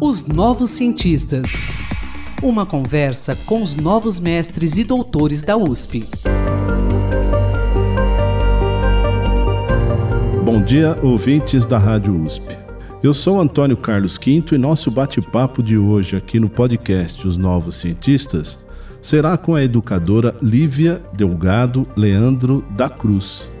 Os Novos Cientistas. Uma conversa com os novos mestres e doutores da USP. Bom dia, ouvintes da Rádio USP. Eu sou Antônio Carlos Quinto e nosso bate-papo de hoje aqui no podcast Os Novos Cientistas será com a educadora Lívia Delgado Leandro da Cruz.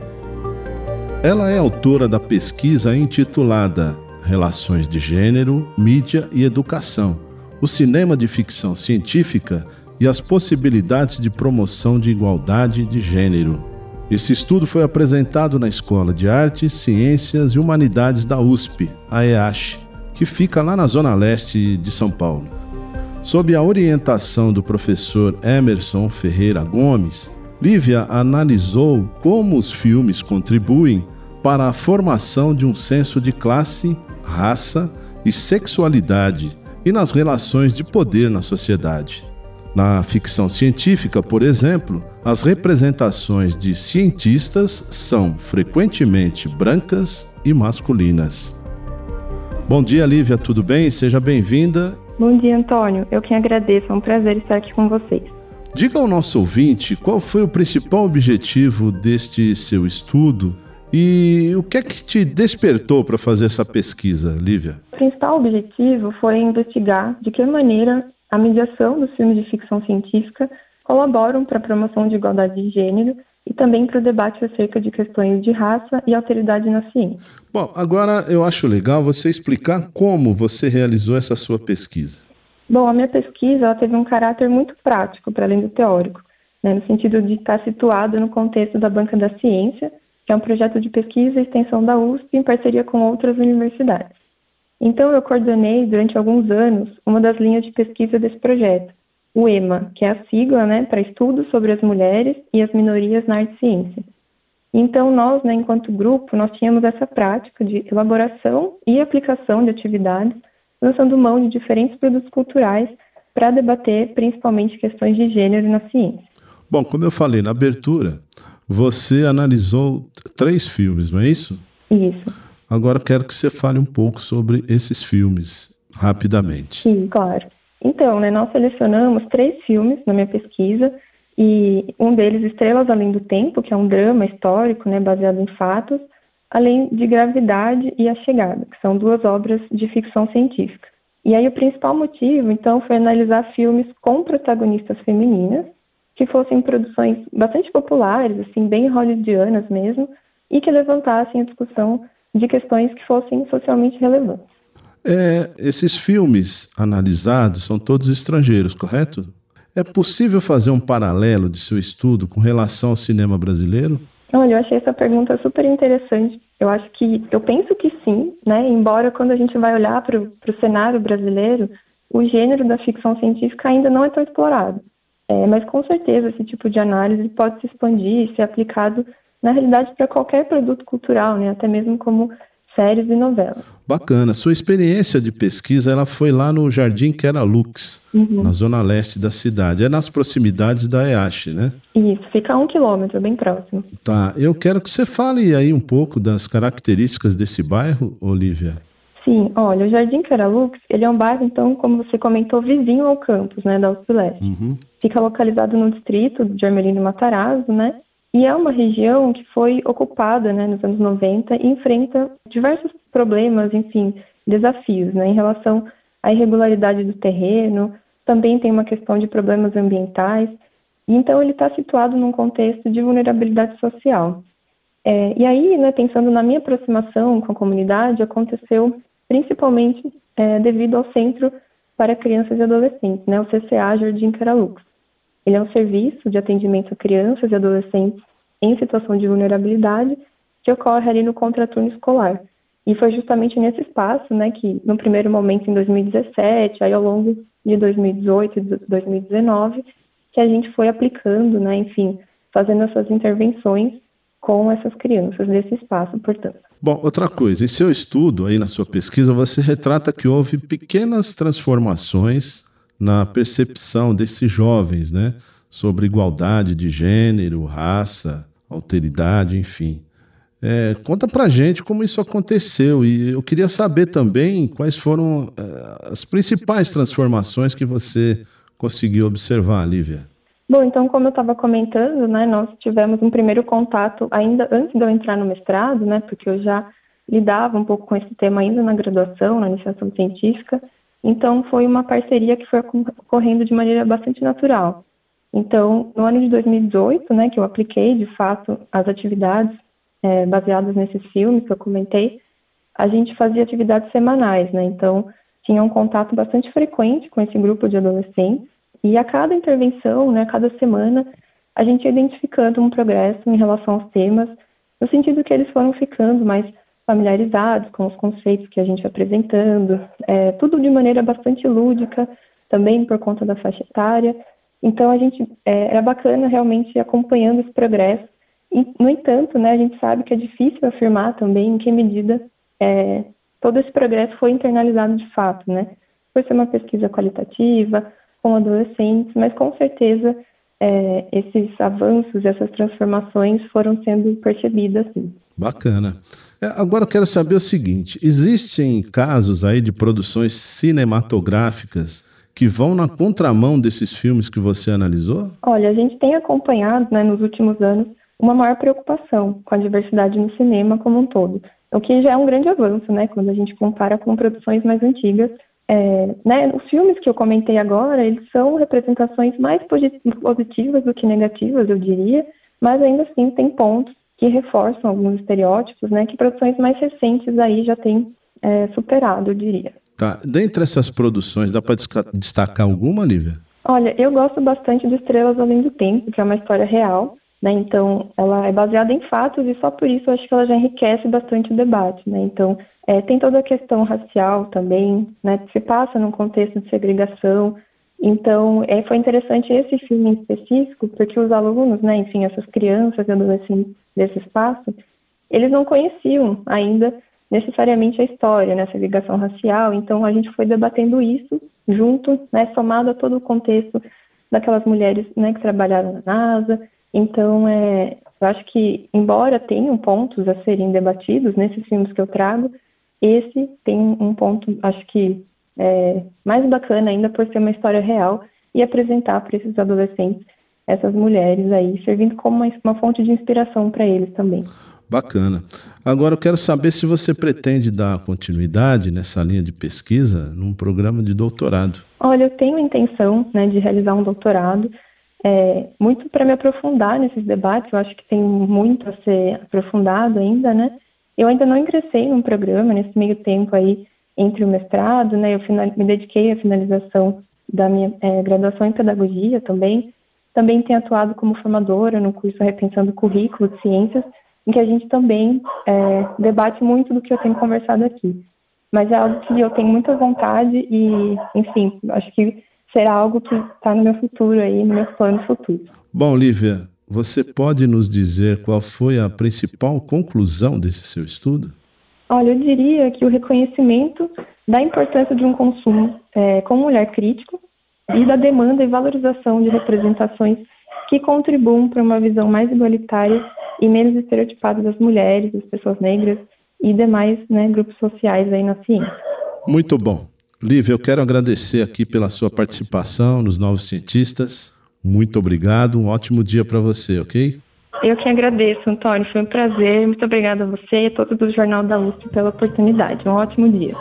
Ela é autora da pesquisa intitulada Relações de Gênero, Mídia e Educação, o cinema de ficção científica e as possibilidades de promoção de igualdade de gênero. Esse estudo foi apresentado na Escola de Artes, Ciências e Humanidades da USP, a EASH, que fica lá na zona leste de São Paulo. Sob a orientação do professor Emerson Ferreira Gomes, Lívia analisou como os filmes contribuem para a formação de um senso de classe raça e sexualidade e nas relações de poder na sociedade. Na ficção científica, por exemplo, as representações de cientistas são frequentemente brancas e masculinas. Bom dia, Lívia, tudo bem? Seja bem-vinda. Bom dia, Antônio. Eu quem agradeço, é um prazer estar aqui com vocês. Diga ao nosso ouvinte qual foi o principal objetivo deste seu estudo e o que é que te despertou para fazer essa pesquisa, Lívia? O principal objetivo foi investigar de que maneira a mediação dos filmes de ficção científica colaboram para a promoção de igualdade de gênero e também para o debate acerca de questões de raça e alteridade na ciência. Bom, agora eu acho legal você explicar como você realizou essa sua pesquisa. Bom, a minha pesquisa teve um caráter muito prático, para além do teórico, né, no sentido de estar situado no contexto da Banca da Ciência, que é um projeto de pesquisa e extensão da USP em parceria com outras universidades. Então, eu coordenei durante alguns anos uma das linhas de pesquisa desse projeto, o EMA, que é a sigla né, para Estudos sobre as Mulheres e as Minorias na Arte e Ciência. Então, nós, né, enquanto grupo, nós tínhamos essa prática de elaboração e aplicação de atividades, lançando mão de diferentes produtos culturais para debater principalmente questões de gênero na ciência. Bom, como eu falei na abertura, você analisou três filmes, não é isso? Isso. Agora quero que você fale um pouco sobre esses filmes, rapidamente. Sim, claro. Então, né, nós selecionamos três filmes na minha pesquisa, e um deles, Estrelas Além do Tempo, que é um drama histórico, né, baseado em fatos, além de Gravidade e A Chegada, que são duas obras de ficção científica. E aí o principal motivo, então, foi analisar filmes com protagonistas femininas, que fossem produções bastante populares, assim, bem hollywoodianas mesmo, e que levantassem a discussão de questões que fossem socialmente relevantes. É, esses filmes analisados são todos estrangeiros, correto? É possível fazer um paralelo de seu estudo com relação ao cinema brasileiro? Olha, eu achei essa pergunta super interessante. Eu acho que, eu penso que sim, né? Embora quando a gente vai olhar para o cenário brasileiro, o gênero da ficção científica ainda não é tão explorado. É, mas com certeza esse tipo de análise pode se expandir e ser aplicado, na realidade, para qualquer produto cultural, né? até mesmo como séries e novelas. Bacana. Sua experiência de pesquisa ela foi lá no Jardim Keralux, uhum. na zona leste da cidade. É nas proximidades da EASH, né? Isso, fica a um quilômetro, bem próximo. Tá. Eu quero que você fale aí um pouco das características desse bairro, Olivia. Sim, olha, o Jardim Caralux, ele é um bairro, então, como você comentou, vizinho ao campus, né, da USP Leste. Uhum. Fica localizado no distrito de Armelino Matarazzo, né, e é uma região que foi ocupada, né, nos anos 90 e enfrenta diversos problemas, enfim, desafios, né, em relação à irregularidade do terreno, também tem uma questão de problemas ambientais, então ele está situado num contexto de vulnerabilidade social. É, e aí, né, pensando na minha aproximação com a comunidade, aconteceu principalmente é, devido ao Centro para Crianças e Adolescentes, né, o CCA Jardim Caralux. Ele é um serviço de atendimento a crianças e adolescentes em situação de vulnerabilidade que ocorre ali no contraturno escolar. E foi justamente nesse espaço, né, que no primeiro momento em 2017, aí ao longo de 2018 e 2019, que a gente foi aplicando, né, enfim, fazendo essas intervenções com essas crianças desse espaço, portanto. Bom, outra coisa, em seu estudo, aí na sua pesquisa, você retrata que houve pequenas transformações na percepção desses jovens, né? Sobre igualdade de gênero, raça, alteridade, enfim. É, conta pra gente como isso aconteceu e eu queria saber também quais foram é, as principais transformações que você conseguiu observar, Lívia. Bom, então, como eu estava comentando, né, nós tivemos um primeiro contato ainda antes de eu entrar no mestrado, né, porque eu já lidava um pouco com esse tema ainda na graduação, na iniciação científica, então foi uma parceria que foi ocorrendo de maneira bastante natural. Então, no ano de 2018, né, que eu apliquei de fato as atividades é, baseadas nesses filmes que eu comentei, a gente fazia atividades semanais, né? Então, tinha um contato bastante frequente com esse grupo de adolescentes e a cada intervenção, né, a cada semana, a gente ia identificando um progresso em relação aos temas, no sentido que eles foram ficando mais familiarizados com os conceitos que a gente apresentando, é, tudo de maneira bastante lúdica, também por conta da faixa etária. Então a gente é, era bacana realmente acompanhando esse progresso. E, no entanto, né, a gente sabe que é difícil afirmar também em que medida é, todo esse progresso foi internalizado de fato, né? Por ser uma pesquisa qualitativa, com adolescentes, mas com certeza é, esses avanços, essas transformações foram sendo percebidas. Bacana. É, agora eu quero saber o seguinte: existem casos aí de produções cinematográficas que vão na contramão desses filmes que você analisou? Olha, a gente tem acompanhado né, nos últimos anos uma maior preocupação com a diversidade no cinema como um todo, o que já é um grande avanço, né, quando a gente compara com produções mais antigas. É, né, os filmes que eu comentei agora, eles são representações mais positivas do que negativas, eu diria, mas ainda assim tem pontos que reforçam alguns estereótipos, né, que produções mais recentes aí já têm é, superado, eu diria. Tá. Dentre essas produções, dá para destacar alguma, Lívia? Olha, eu gosto bastante de Estrelas Além do Tempo, que é uma história real, né? Então, ela é baseada em fatos e só por isso eu acho que ela já enriquece bastante o debate, né? Então, é, tem toda a questão racial também, né? Se passa num contexto de segregação. Então, é, foi interessante esse filme em específico, porque os alunos, né? Enfim, essas crianças e adolescentes desse espaço, eles não conheciam ainda necessariamente a história, né, essa ligação racial. Então a gente foi debatendo isso junto, né, somado a todo o contexto daquelas mulheres, né, que trabalharam na NASA. Então, é, eu acho que, embora tenham pontos a serem debatidos nesses filmes que eu trago, esse tem um ponto, acho que é, mais bacana ainda por ser uma história real e apresentar para esses adolescentes essas mulheres aí, servindo como uma, uma fonte de inspiração para eles também. Bacana. Agora eu quero saber se você pretende dar continuidade nessa linha de pesquisa num programa de doutorado. Olha, eu tenho a intenção né, de realizar um doutorado, é, muito para me aprofundar nesses debates, eu acho que tem muito a ser aprofundado ainda, né? Eu ainda não ingressei num programa nesse meio tempo aí entre o mestrado, né? Eu final, me dediquei à finalização da minha é, graduação em pedagogia também. Também tenho atuado como formadora no curso Repensando Currículo de Ciências, em que a gente também é, debate muito do que eu tenho conversado aqui. Mas é algo que eu tenho muita vontade e, enfim, acho que será algo que está no meu futuro aí, no meu plano futuro. Bom, Lívia, você pode nos dizer qual foi a principal conclusão desse seu estudo? Olha, eu diria que o reconhecimento da importância de um consumo é, com um olhar crítico e da demanda e valorização de representações que contribuam para uma visão mais igualitária e menos estereotipada das mulheres, das pessoas negras e demais né, grupos sociais aí na ciência. Muito bom. Lívia, eu quero agradecer aqui pela sua participação nos Novos Cientistas. Muito obrigado, um ótimo dia para você, ok? Eu que agradeço, Antônio. Foi um prazer. Muito obrigada a você e a todos do Jornal da USP pela oportunidade. Um ótimo dia.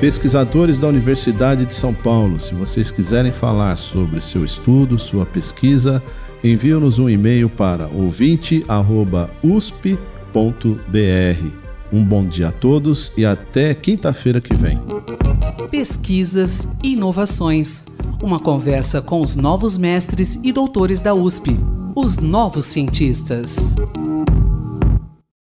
Pesquisadores da Universidade de São Paulo, se vocês quiserem falar sobre seu estudo, sua pesquisa, envie-nos um e-mail para ouvinte@usp.br. Um bom dia a todos e até quinta-feira que vem. Pesquisas e inovações. Uma conversa com os novos mestres e doutores da USP, os novos cientistas.